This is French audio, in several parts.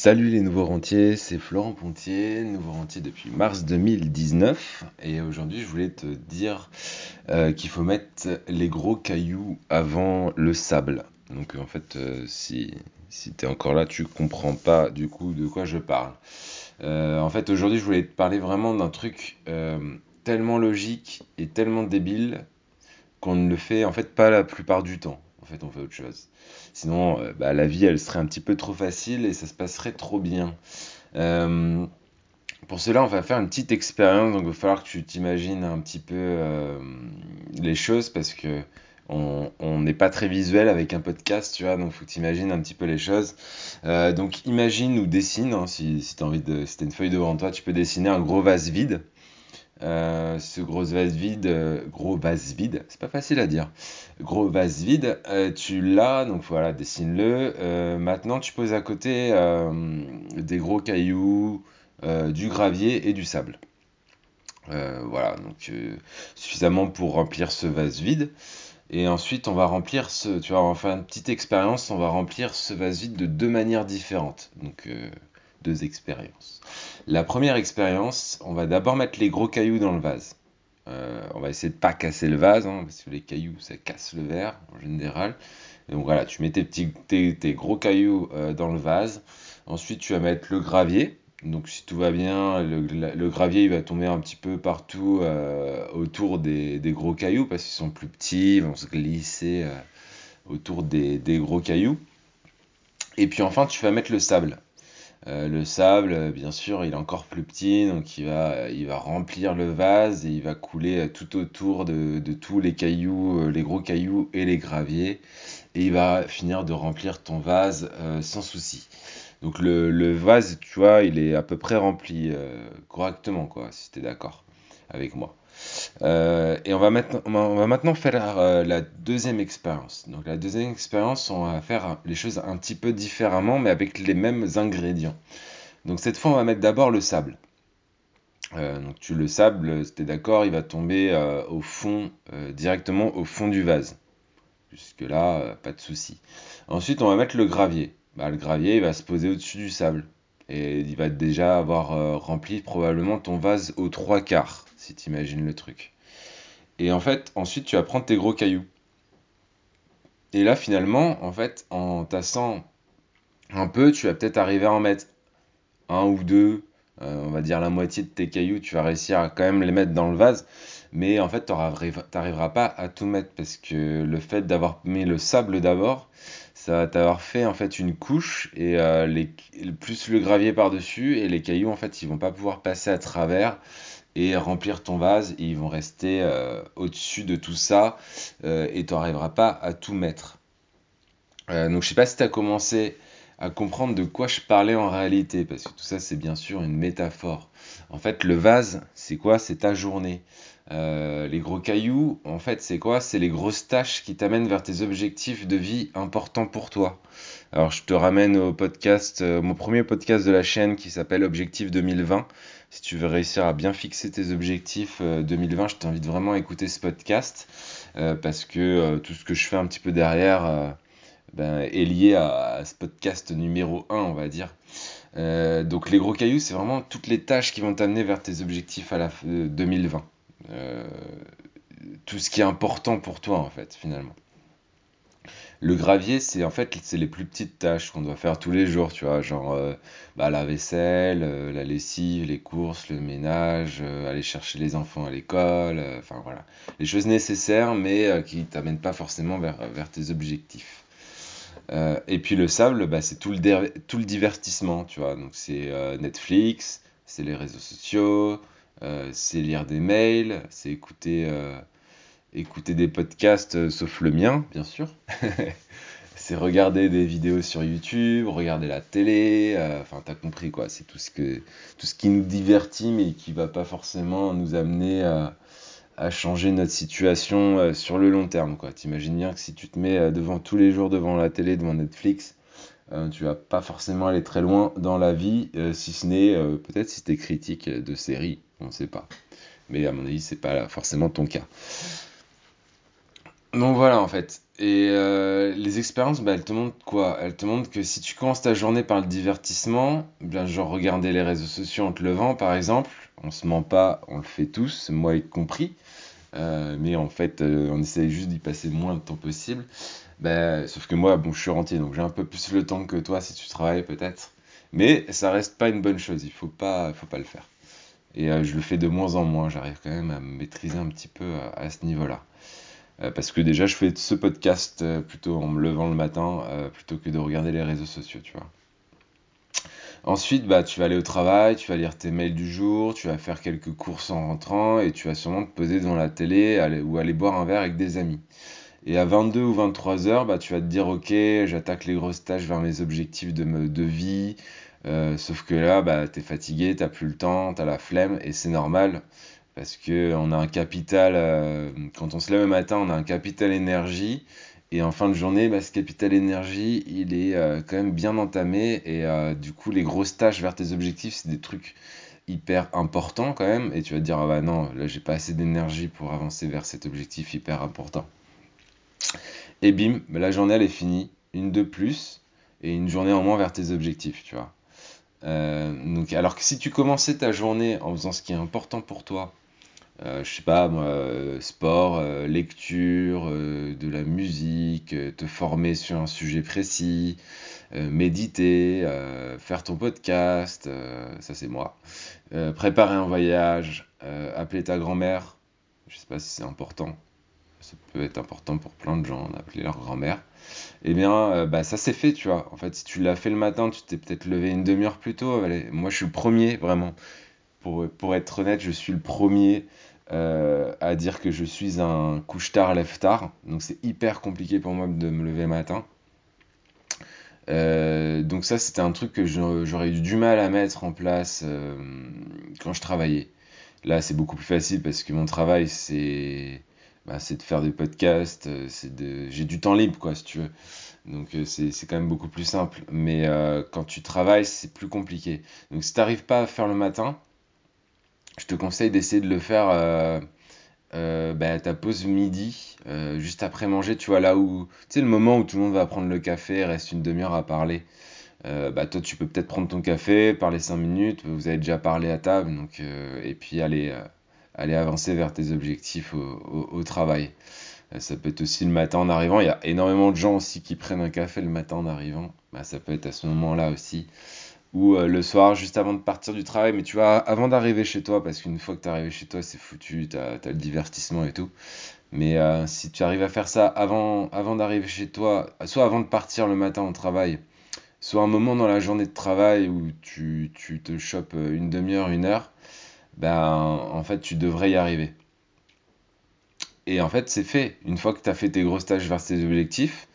Salut les nouveaux rentiers, c'est Florent Pontier, nouveau rentier depuis mars 2019. Et aujourd'hui, je voulais te dire euh, qu'il faut mettre les gros cailloux avant le sable. Donc en fait, euh, si, si tu es encore là, tu comprends pas du coup de quoi je parle. Euh, en fait, aujourd'hui, je voulais te parler vraiment d'un truc tellement logique et tellement débile qu'on ne le fait en fait pas la plupart du temps. Fait, on fait autre chose. Sinon, euh, bah, la vie, elle serait un petit peu trop facile et ça se passerait trop bien. Euh, pour cela, on va faire une petite expérience. Donc, il va falloir que tu t'imagines un petit peu euh, les choses parce que on n'est pas très visuel avec un podcast, tu vois. Donc, il faut que tu imagines un petit peu les choses. donc, imagine ou dessine, hein, si, si tu as envie de. Si as une feuille devant toi, tu peux dessiner un gros vase vide. Euh, ce gros vase vide, euh, gros vase vide, c'est pas facile à dire. Gros vase vide, euh, tu l'as, donc voilà, dessine-le. maintenant, tu poses à côté des gros cailloux, du gravier et du sable. voilà, donc suffisamment pour remplir ce vase vide. Et ensuite, on va remplir ce, tu vois, on va faire une petite expérience, on va remplir ce vase vide de deux manières différentes. Donc, deux expériences. La première expérience, on va d'abord mettre les gros cailloux dans le vase. Euh, on va essayer de pas casser le vase, hein, parce que les cailloux, ça casse le verre en général. donc voilà, tu mets tes, petits, tes, gros cailloux euh, dans le vase. Ensuite, tu vas mettre le gravier. Donc si tout va bien, le, gravier il va tomber un petit peu partout euh, autour des, gros cailloux parce qu'ils sont plus petits, ils vont se glisser autour des, des, gros cailloux. Et puis enfin, tu vas mettre le sable. Euh, le sable, euh, bien sûr, il est encore plus petit, donc il va, va remplir le vase et il va couler euh, tout autour de, tous les cailloux, les gros cailloux et les graviers. Et il va finir de remplir ton vase sans souci. Donc le, vase, tu vois, il est à peu près rempli correctement, quoi, si tu es d'accord avec moi. Euh, et on va, maintenant, faire euh, la deuxième expérience. Donc la deuxième expérience, on va faire les choses un petit peu différemment, mais avec les mêmes ingrédients. Donc cette fois, on va mettre d'abord le sable. Euh, donc tu le sable, si tu es d'accord, il va tomber au fond, directement au fond du vase. Jusque là, pas de souci. Ensuite, on va mettre le gravier. Bah, le gravier, il va se poser au-dessus du sable. Et il va déjà avoir rempli probablement ton vase aux trois quarts si tu imagines le truc. Et en fait, ensuite, tu vas prendre tes gros cailloux. Et là, finalement, en fait, en tassant un peu, tu vas peut-être arriver à en mettre un ou deux, euh, on va dire la moitié de tes cailloux, tu vas réussir à quand même les mettre dans le vase. Mais en fait, tu n'arriveras pas à tout mettre parce que le fait d'avoir mis le sable d'abord, ça va fait en fait une couche et euh, plus le gravier par-dessus et les cailloux en fait ils vont pas pouvoir passer à travers et remplir ton vase et ils vont rester euh, au-dessus de tout ça euh, et tu n'arriveras pas à tout mettre. Donc je sais pas si tu as commencé à comprendre de quoi je parlais en réalité parce que tout ça c'est bien sûr une métaphore. En fait le vase c'est quoi? C'est ta journée. les gros cailloux, en fait, c'est quoi? C'est les grosses tâches qui t'amènent vers tes objectifs de vie importants pour toi. Alors, je te ramène au podcast, mon premier podcast de la chaîne qui s'appelle Objectif 2020 si tu veux réussir à bien fixer tes objectifs 2020, euh, je t'invite vraiment à écouter ce podcast euh, parce que euh, tout ce que je fais un petit peu derrière ben, est lié à, ce podcast numéro 1, on va dire. donc les gros cailloux, c'est vraiment toutes les tâches qui vont t'amener vers tes objectifs à la 2020. tout ce qui est important pour toi en fait finalement. Le gravier, c'est en fait c'est les plus petites tâches qu'on doit faire tous les jours, tu vois, genre euh, bah, la vaisselle, euh, la lessive, les courses, le ménage, euh, aller chercher les enfants à l'école, enfin voilà, les choses nécessaires mais qui t'amènent pas forcément vers, vers tes objectifs. Et puis le sable, bah, c'est tout le, tout le divertissement, tu vois, donc c'est Netflix, c'est les réseaux sociaux, c'est lire des mails, c'est écouter écouter des podcasts, euh, sauf le mien, bien sûr. c'est regarder des vidéos sur YouTube, regarder la télé, euh, enfin t'as compris quoi, c'est tout ce tout ce qui nous divertit mais qui va pas forcément nous amener à, changer notre situation euh, sur le long terme. T'imagines bien que si tu te mets devant tous les jours devant la télé, devant Netflix, tu vas pas forcément aller très loin dans la vie, si ce n'est peut-être si t'es critique de séries, on ne sait pas. Mais à mon avis, c'est pas forcément ton cas. Donc voilà en fait. Et euh, les expériences, bah, elles te montrent quoi? Elles te montrent que si tu commences ta journée par le divertissement, bien genre regarder les réseaux sociaux en te levant par exemple, on se ment pas, on le fait tous, moi y compris, euh, mais en fait euh, on essaye juste d'y passer le moins de temps possible. Bah, sauf que moi, bon, je suis rentier, donc j'ai un peu plus le temps que toi si tu travailles peut-être. Mais ça reste pas une bonne chose, il faut pas, faut pas le faire. Et euh, je le fais de moins en moins, j'arrive quand même à me maîtriser un petit peu à, à ce niveau-là. Parce que déjà, je fais ce podcast plutôt en me levant le matin, plutôt que de regarder les réseaux sociaux, tu vois. Ensuite, bah, tu vas aller au travail, tu vas lire tes mails du jour, tu vas faire quelques courses en rentrant, et tu vas sûrement te poser devant la télé ou aller boire un verre avec des amis. Et à 22 ou 23 heures, bah, tu vas te dire, ok, j'attaque les grosses tâches vers mes objectifs de, de vie. Euh, sauf que là, bah, t'es fatigué, t'as plus le temps, t'as la flemme, et c'est normal. Parce que on a un capital, euh, quand on se lève le matin, on a un capital énergie. Et en fin de journée, bah, ce capital énergie, il est euh, quand même bien entamé. Et euh, du coup, les grosses tâches vers tes objectifs, c'est des trucs hyper importants quand même. Et tu vas te dire, ah bah non, là, j'ai pas assez d'énergie pour avancer vers cet objectif hyper important. Et bim, bah, la journée, elle est finie. Une de plus et une journée en moins vers tes objectifs, tu vois. Alors que si tu commençais ta journée en faisant ce qui est important pour toi, euh, je sais pas moi, euh, sport, euh, lecture, euh, de la musique, te former sur un sujet précis, méditer, faire ton podcast, ça c'est moi, préparer un voyage, appeler ta grand-mère, je sais pas si c'est important, ça peut être important pour plein de gens d'appeler leur grand-mère, eh bien bah ça c'est fait, tu vois. En fait, si tu l'as fait le matin, tu t'es peut-être levé une demi-heure plus tôt, moi je suis le premier vraiment. Pour, pour être honnête, je suis le premier euh, à dire que je suis un couche-tard, lève-tard. Donc c'est hyper compliqué pour moi de me lever le matin. Euh, donc ça, c'était un truc que j'aurais eu du mal à mettre en place euh, quand je travaillais. Là, c'est beaucoup plus facile parce que mon travail, c'est bah, de faire des podcasts, de... j'ai du temps libre, quoi, si tu veux. Donc c'est quand même beaucoup plus simple. Mais quand tu travailles, c'est plus compliqué. Donc si t'arrives pas à faire le matin, je te conseille d'essayer de le faire euh, euh, bah, à ta pause midi, euh, juste après manger, tu vois, là où, tu sais, le moment où tout le monde va prendre le café, reste une demi-heure à parler. Euh, bah, toi, tu peux peut-être prendre ton café, parler 5 minutes, vous avez déjà parlé à table, donc, euh, et puis aller, aller avancer vers tes objectifs au, travail. Ça peut être aussi le matin en arrivant, il y a énormément de gens aussi qui prennent un café le matin en arrivant, bah, ça peut être à ce moment-là aussi ou euh, le soir juste avant de partir du travail, mais tu vois, avant d'arriver chez toi, parce qu'une fois que t'es arrivé chez toi, c'est foutu, t'as, t'as le divertissement et tout. Mais euh, si tu arrives à faire ça avant, avant d'arriver chez toi, soit avant de partir le matin au travail, soit un moment dans la journée de travail où tu, tu te chopes euh, une demi-heure, une heure, ben en fait tu devrais y arriver. Et en fait c'est fait. Une fois que tu as fait tes grosses tâches vers tes objectifs,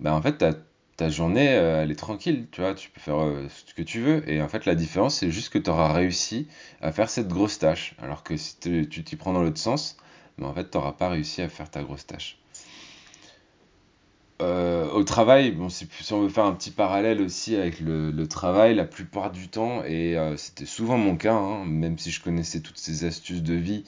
ben en fait ta, ta journée euh, elle est tranquille, tu vois, tu peux faire euh, ce que tu veux. Et en fait la différence c'est juste que tu auras réussi à faire cette grosse tâche. Alors que si tu t'y prends dans l'autre sens, ben en fait tu n'auras pas réussi à faire ta grosse tâche. Euh, au travail, bon, si, on veut faire un petit parallèle aussi avec le, travail, la plupart du temps, et c'était souvent mon cas, hein, même si je connaissais toutes ces astuces de vie,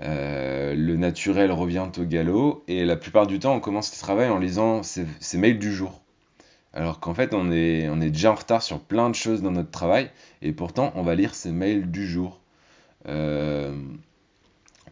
le naturel revient au galop, et la plupart du temps, on commence le travail en lisant ses mails du jour. Alors qu'en fait, on est, on est déjà en retard sur plein de choses dans notre travail, et pourtant, on va lire ses mails du jour. Euh,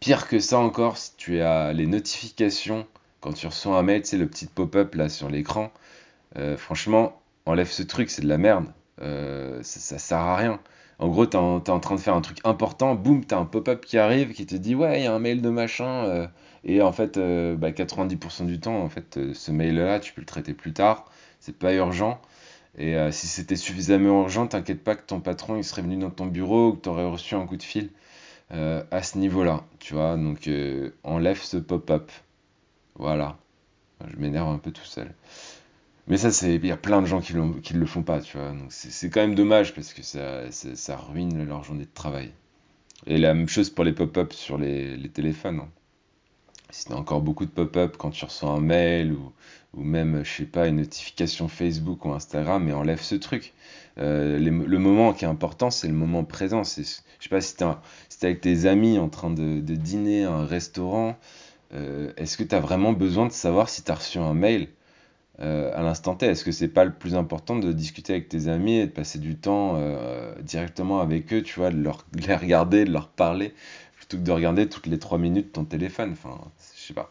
Pire que ça encore, si tu as les notifications, quand tu reçois un mail, tu sais, le petit pop-up là sur l'écran, euh, franchement, enlève ce truc, c'est de la merde. Euh, ça, ça sert à rien. En gros, t'es en, en train de faire un truc important, boum, t'as un pop-up qui arrive qui te dit ouais, il y a un mail de machin. Et en fait, euh, bah, 90% du temps, en fait, euh, ce mail-là, tu peux le traiter plus tard. C'est pas urgent. Et euh, si c'était suffisamment urgent, t'inquiète pas que ton patron il serait venu dans ton bureau ou que t'aurais reçu un coup de fil à ce niveau-là, tu vois. Donc enlève ce pop-up. Voilà. Je m'énerve un peu tout seul. Mais ça, c'est, il y a plein de gens qui, qui le font pas, tu vois. Donc c'est quand même dommage parce que ça, ça, ruine leur journée de travail. Et la même chose pour les pop-up sur les, les téléphones. hein. Si t'as encore beaucoup de pop-up quand tu reçois un mail ou, même, je sais pas, une notification Facebook ou Instagram, mais enlève ce truc. Euh, le moment qui est important, c'est le moment présent. Je sais pas si t'es, si avec tes amis en train de, dîner à un restaurant, euh, est-ce que tu as vraiment besoin de savoir si tu as reçu un mail euh, à l'instant T? Est-ce que c'est pas le plus important de discuter avec tes amis et de passer du temps directement avec eux, tu vois, de, leur, de les regarder, de leur parler, plutôt que de regarder toutes les trois minutes ton téléphone Enfin, je sais pas.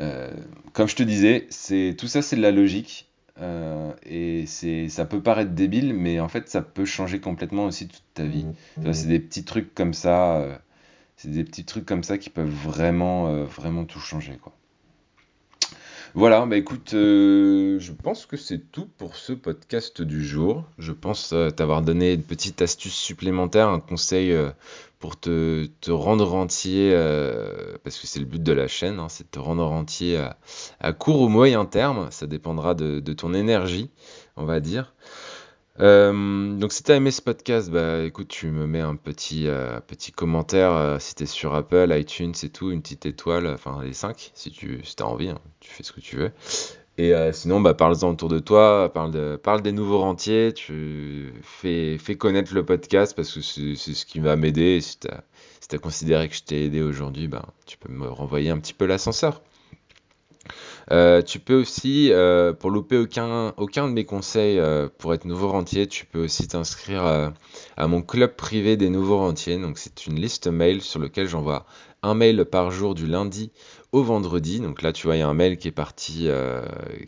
Euh, comme je te disais, c'est tout ça c'est de la logique. euh, et c'est, ça peut paraître débile, mais en fait, ça peut changer complètement aussi toute ta vie. C'est des petits trucs comme ça, euh, c'est des petits trucs comme ça qui peuvent vraiment, vraiment tout changer, quoi. Voilà, bah écoute, je pense que c'est tout pour ce podcast du jour. Je pense t'avoir donné une petite astuce supplémentaire, un conseil pour te, te rendre entier, euh, parce que c'est le but de la chaîne, hein, c'est de te rendre entier à, court ou moyen terme. Ça dépendra de, ton énergie, on va dire. Euh, donc si t'as aimé ce podcast, bah écoute, tu me mets un petit, euh, petit commentaire si t'es sur Apple, iTunes et tout, une petite étoile, enfin les 5 si tu si t'as envie, hein, tu fais ce que tu veux. Et euh, sinon, bah parle-en autour de toi, parle de, parle des nouveaux rentiers, tu fais, connaître le podcast parce que c'est ce qui va m'aider. Si si t'as considéré que je t'ai aidé aujourd'hui, bah tu peux me renvoyer un petit peu l'ascenseur. Euh, tu peux aussi, euh, pour louper aucun, de mes conseils pour être nouveau rentier, tu peux aussi t'inscrire à mon club privé des nouveaux rentiers. Donc c'est une liste mail sur lequel j'envoie un mail par jour du lundi au vendredi. Donc là, tu vois, il y a un mail qui est parti, euh,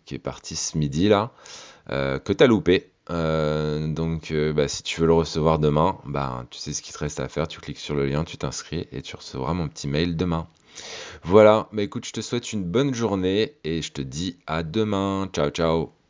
qui ce midi là, euh, que t'as loupé. Euh, donc, euh, bah, si tu veux le recevoir demain, bah, tu sais ce qu'il te reste à faire. Tu cliques sur le lien, tu t'inscris et tu recevras mon petit mail demain. Voilà, bah écoute, je te souhaite une bonne journée et je te dis à demain. Ciao, ciao.